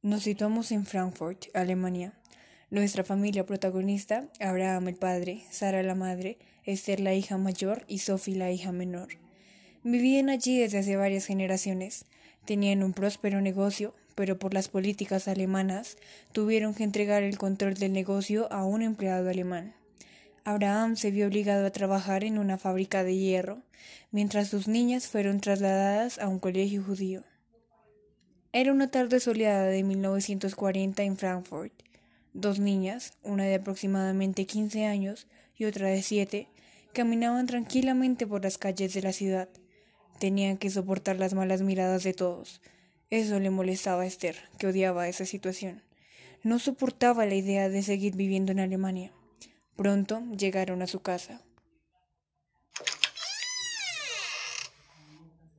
Nos situamos en Frankfurt, Alemania. Nuestra familia protagonista, Abraham el padre, Sara la madre, Esther la hija mayor y Sophie la hija menor. Vivían allí desde hace varias generaciones. Tenían un próspero negocio, pero por las políticas alemanas tuvieron que entregar el control del negocio a un empleado alemán. Abraham se vio obligado a trabajar en una fábrica de hierro, mientras sus niñas fueron trasladadas a un colegio judío. Era una tarde soleada de 1940 en Frankfurt. Dos niñas, una de aproximadamente 15 años y otra de 7, caminaban tranquilamente por las calles de la ciudad. Tenían que soportar las malas miradas de todos. Eso le molestaba a Esther, que odiaba esa situación. No soportaba la idea de seguir viviendo en Alemania. Pronto llegaron a su casa.